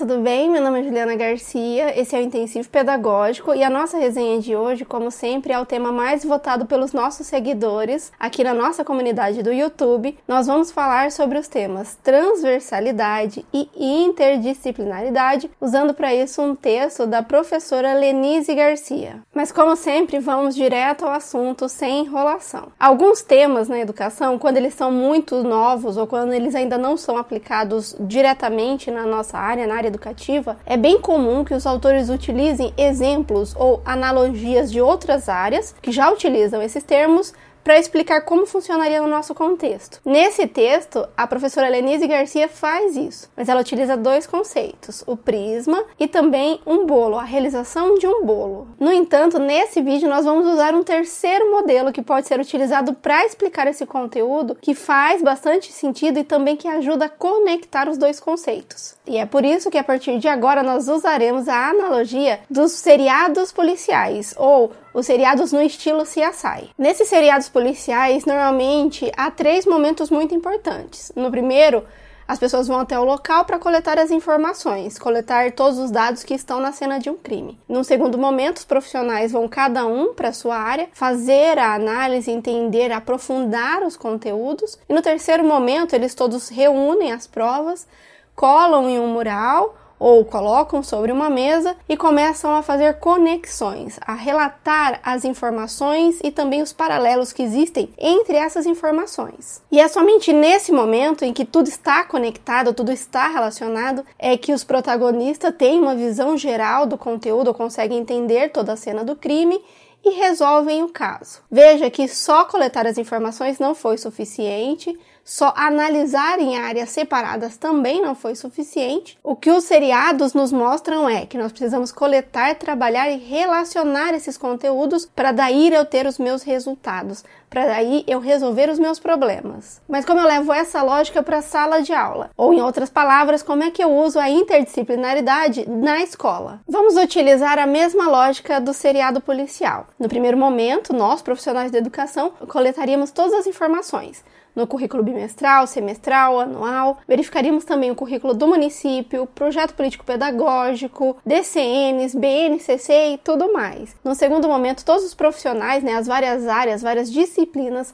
tudo bem? Meu nome é Juliana Garcia, esse é o Intensivo Pedagógico e a nossa resenha de hoje, como sempre, é o tema mais votado pelos nossos seguidores aqui na nossa comunidade do YouTube. Nós vamos falar sobre os temas transversalidade e interdisciplinaridade, usando para isso um texto da professora Lenise Garcia. Mas, como sempre, vamos direto ao assunto sem enrolação. Alguns temas na educação, quando eles são muito novos ou quando eles ainda não são aplicados diretamente na nossa área, na área educativa, é bem comum que os autores utilizem exemplos ou analogias de outras áreas que já utilizam esses termos para explicar como funcionaria no nosso contexto. Nesse texto, a professora Lenise Garcia faz isso, mas ela utiliza dois conceitos: o prisma e também um bolo, a realização de um bolo. No entanto, nesse vídeo nós vamos usar um terceiro modelo que pode ser utilizado para explicar esse conteúdo, que faz bastante sentido e também que ajuda a conectar os dois conceitos. E é por isso que a partir de agora nós usaremos a analogia dos seriados policiais ou os seriados no estilo CSI. Nesses seriados policiais, normalmente há três momentos muito importantes. No primeiro, as pessoas vão até o local para coletar as informações, coletar todos os dados que estão na cena de um crime. No segundo momento, os profissionais vão cada um para sua área, fazer a análise, entender, aprofundar os conteúdos. E no terceiro momento, eles todos reúnem as provas, colam em um mural ou colocam sobre uma mesa e começam a fazer conexões, a relatar as informações e também os paralelos que existem entre essas informações. E é somente nesse momento em que tudo está conectado, tudo está relacionado, é que os protagonistas têm uma visão geral do conteúdo, conseguem entender toda a cena do crime e resolvem o caso. Veja que só coletar as informações não foi suficiente, só analisar em áreas separadas também não foi suficiente. O que os seriados nos mostram é que nós precisamos coletar, trabalhar e relacionar esses conteúdos para daí eu ter os meus resultados, para daí eu resolver os meus problemas. Mas como eu levo essa lógica para a sala de aula? Ou em outras palavras, como é que eu uso a interdisciplinaridade na escola? Vamos utilizar a mesma lógica do seriado policial. No primeiro momento, nós, profissionais da educação, coletaríamos todas as informações no currículo bimestral, semestral, anual. Verificaríamos também o currículo do município, projeto político-pedagógico, DCNs, BNCC e tudo mais. No segundo momento, todos os profissionais, né, as várias áreas, várias disciplinas,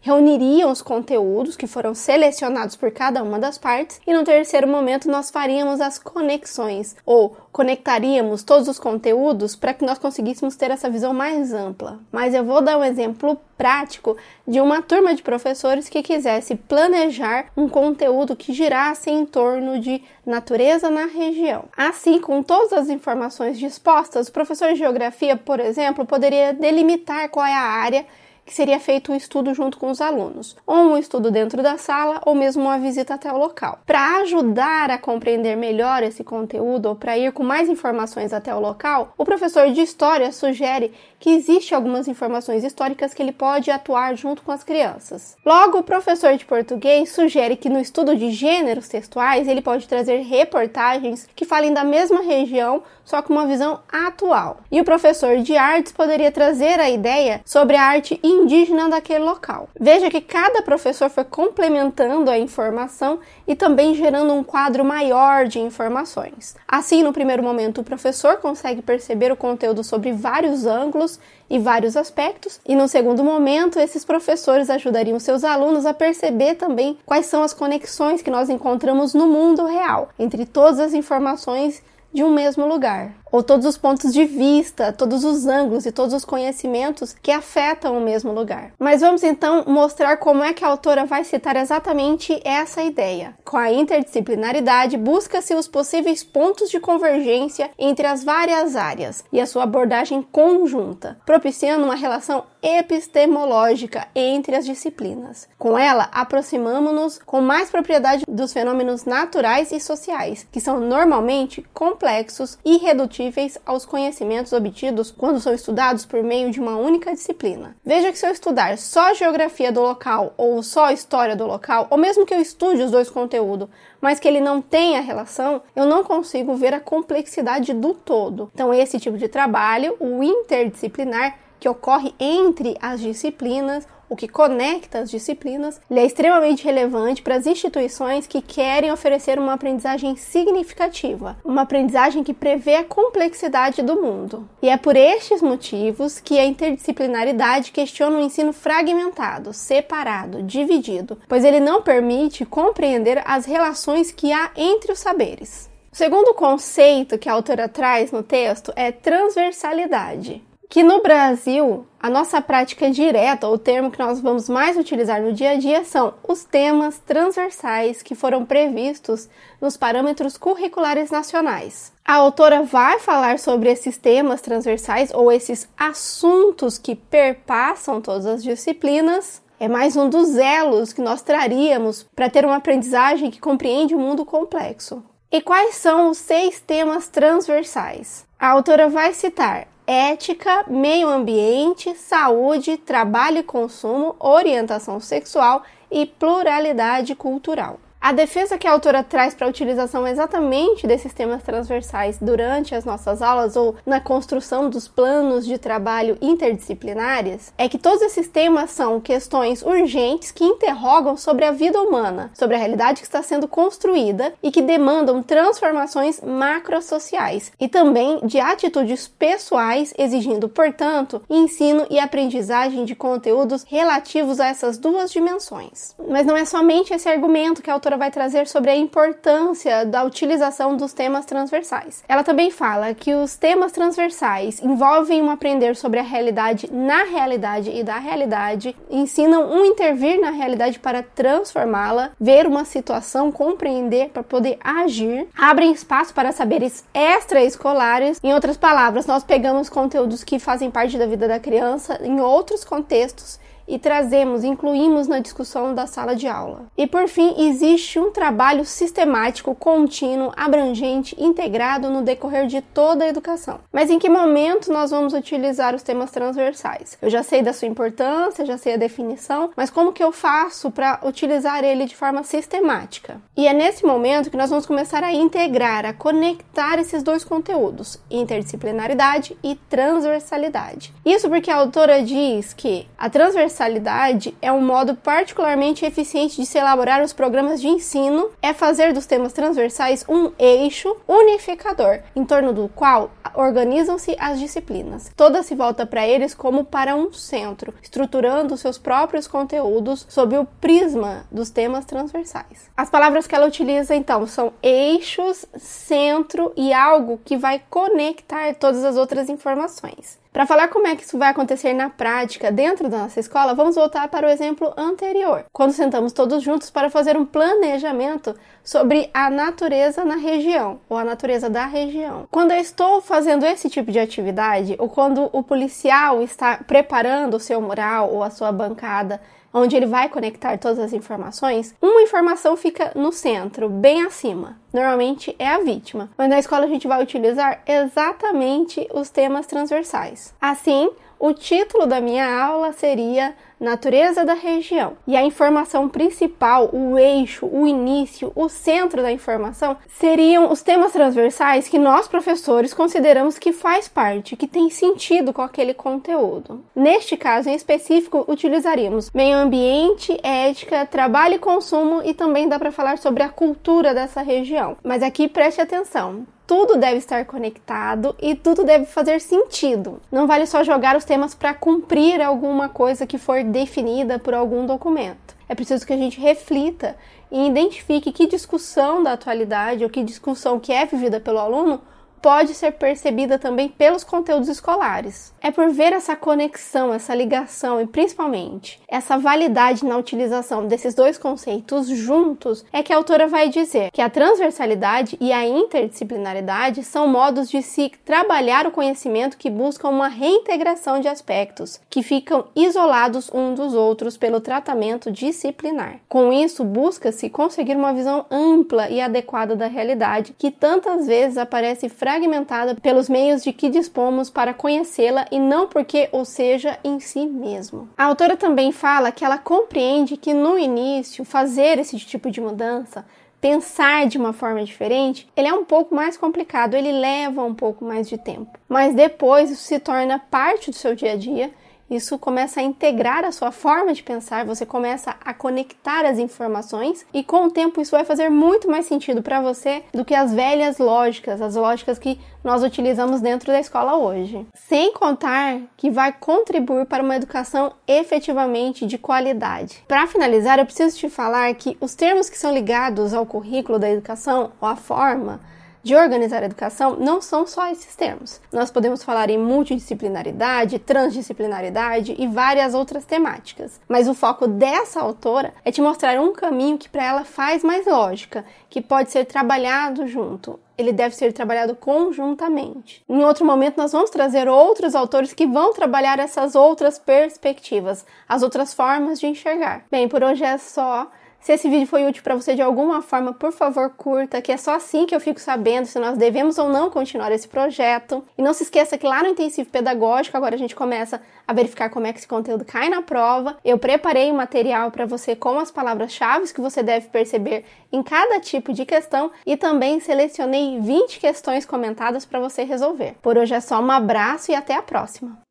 reuniriam os conteúdos que foram selecionados por cada uma das partes. E no terceiro momento, nós faríamos as conexões ou conectaríamos todos os conteúdos para que nós conseguíssemos ter essa visão mais ampla. Mas eu vou dar um exemplo prático de uma turma de professores que quisesse planejar um conteúdo que girasse em torno de natureza na região. Assim, com todas as informações dispostas, o professor de geografia, por exemplo, poderia delimitar qual é a área que seria feito um estudo junto com os alunos, ou um estudo dentro da sala, ou mesmo uma visita até o local. Para ajudar a compreender melhor esse conteúdo ou para ir com mais informações até o local, o professor de história sugere que existe algumas informações históricas que ele pode atuar junto com as crianças. Logo, o professor de português sugere que no estudo de gêneros textuais ele pode trazer reportagens que falem da mesma região, só com uma visão atual. E o professor de artes poderia trazer a ideia sobre a arte indígena daquele local. Veja que cada professor foi complementando a informação e também gerando um quadro maior de informações. Assim, no primeiro momento, o professor consegue perceber o conteúdo sobre vários ângulos e vários aspectos, e no segundo momento, esses professores ajudariam seus alunos a perceber também quais são as conexões que nós encontramos no mundo real entre todas as informações de um mesmo lugar ou todos os pontos de vista, todos os ângulos e todos os conhecimentos que afetam o mesmo lugar. Mas vamos então mostrar como é que a autora vai citar exatamente essa ideia. Com a interdisciplinaridade, busca-se os possíveis pontos de convergência entre as várias áreas e a sua abordagem conjunta, propiciando uma relação epistemológica entre as disciplinas. Com ela, aproximamos-nos com mais propriedade dos fenômenos naturais e sociais, que são normalmente complexos e irredutíveis aos conhecimentos obtidos quando são estudados por meio de uma única disciplina. Veja que se eu estudar só geografia do local ou só história do local, ou mesmo que eu estude os dois conteúdos, mas que ele não tenha relação, eu não consigo ver a complexidade do todo. Então, esse tipo de trabalho, o interdisciplinar, que ocorre entre as disciplinas o que conecta as disciplinas, ele é extremamente relevante para as instituições que querem oferecer uma aprendizagem significativa, uma aprendizagem que prevê a complexidade do mundo. E é por estes motivos que a interdisciplinaridade questiona o ensino fragmentado, separado, dividido, pois ele não permite compreender as relações que há entre os saberes. O segundo conceito que a autora traz no texto é transversalidade que no Brasil a nossa prática direta, o termo que nós vamos mais utilizar no dia a dia, são os temas transversais que foram previstos nos parâmetros curriculares nacionais. A autora vai falar sobre esses temas transversais ou esses assuntos que perpassam todas as disciplinas. É mais um dos elos que nós traríamos para ter uma aprendizagem que compreende o mundo complexo. E quais são os seis temas transversais? A autora vai citar ética, meio ambiente, saúde, trabalho e consumo, orientação sexual e pluralidade cultural. A defesa que a autora traz para a utilização exatamente desses temas transversais durante as nossas aulas ou na construção dos planos de trabalho interdisciplinares é que todos esses temas são questões urgentes que interrogam sobre a vida humana, sobre a realidade que está sendo construída e que demandam transformações macrosociais e também de atitudes pessoais, exigindo, portanto, ensino e aprendizagem de conteúdos relativos a essas duas dimensões. Mas não é somente esse argumento que a autora autora vai trazer sobre a importância da utilização dos temas transversais. Ela também fala que os temas transversais envolvem um aprender sobre a realidade na realidade e da realidade, ensinam um intervir na realidade para transformá-la, ver uma situação, compreender para poder agir, abrem espaço para saberes extraescolares. Em outras palavras, nós pegamos conteúdos que fazem parte da vida da criança em outros contextos e trazemos, incluímos na discussão da sala de aula. E por fim, existe um trabalho sistemático, contínuo, abrangente, integrado no decorrer de toda a educação. Mas em que momento nós vamos utilizar os temas transversais? Eu já sei da sua importância, já sei a definição, mas como que eu faço para utilizar ele de forma sistemática? E é nesse momento que nós vamos começar a integrar, a conectar esses dois conteúdos, interdisciplinaridade e transversalidade. Isso porque a autora diz que a transversalidade transversalidade é um modo particularmente eficiente de se elaborar os programas de ensino, é fazer dos temas transversais um eixo unificador, em torno do qual organizam-se as disciplinas. Toda se volta para eles como para um centro, estruturando seus próprios conteúdos sob o prisma dos temas transversais. As palavras que ela utiliza então são eixos, centro e algo que vai conectar todas as outras informações. Para falar como é que isso vai acontecer na prática dentro da nossa escola, vamos voltar para o exemplo anterior, quando sentamos todos juntos para fazer um planejamento sobre a natureza na região ou a natureza da região. Quando eu estou fazendo esse tipo de atividade, ou quando o policial está preparando o seu mural ou a sua bancada onde ele vai conectar todas as informações, uma informação fica no centro, bem acima. Normalmente é a vítima, mas na escola a gente vai utilizar exatamente os temas transversais. Assim, o título da minha aula seria Natureza da região. E a informação principal, o eixo, o início, o centro da informação seriam os temas transversais que nós professores consideramos que faz parte, que tem sentido com aquele conteúdo. Neste caso em específico, utilizaríamos meio ambiente, ética, trabalho e consumo e também dá para falar sobre a cultura dessa região. Mas aqui preste atenção tudo deve estar conectado e tudo deve fazer sentido. Não vale só jogar os temas para cumprir alguma coisa que for definida por algum documento. É preciso que a gente reflita e identifique que discussão da atualidade ou que discussão que é vivida pelo aluno pode ser percebida também pelos conteúdos escolares. É por ver essa conexão, essa ligação e principalmente essa validade na utilização desses dois conceitos juntos é que a autora vai dizer que a transversalidade e a interdisciplinaridade são modos de se trabalhar o conhecimento que buscam uma reintegração de aspectos que ficam isolados uns dos outros pelo tratamento disciplinar. Com isso, busca-se conseguir uma visão ampla e adequada da realidade que tantas vezes aparece fragmentada fragmentada pelos meios de que dispomos para conhecê-la e não porque ou seja em si mesmo. A autora também fala que ela compreende que no início fazer esse tipo de mudança pensar de uma forma diferente, ele é um pouco mais complicado, ele leva um pouco mais de tempo. Mas depois isso se torna parte do seu dia a dia Isso começa a integrar a sua forma de pensar, você começa a conectar as informações e com o tempo isso vai fazer muito mais sentido para você do que as velhas lógicas, as lógicas que nós utilizamos dentro da escola hoje. Sem contar que vai contribuir para uma educação efetivamente de qualidade. Para finalizar, eu preciso te falar que os termos que são ligados ao currículo da educação ou à forma de organizar a educação não são só esses termos. Nós podemos falar em multidisciplinaridade, transdisciplinaridade e várias outras temáticas. Mas o foco dessa autora é te mostrar um caminho que para ela faz mais lógica, que pode ser trabalhado junto. Ele deve ser trabalhado conjuntamente. Em outro momento, nós vamos trazer outros autores que vão trabalhar essas outras perspectivas, as outras formas de enxergar. Bem, por hoje é só. Se esse vídeo foi útil para você de alguma forma, por favor, curta, que é só assim que eu fico sabendo se nós devemos ou não continuar esse projeto. E não se esqueça que lá no intensivo pedagógico, agora a gente começa a verificar como é que esse conteúdo cai na prova. Eu preparei um material para você com as palavras-chave que você deve perceber em cada tipo de questão e também selecionei 20 questões comentadas para você resolver. Por hoje é só um abraço e até a próxima.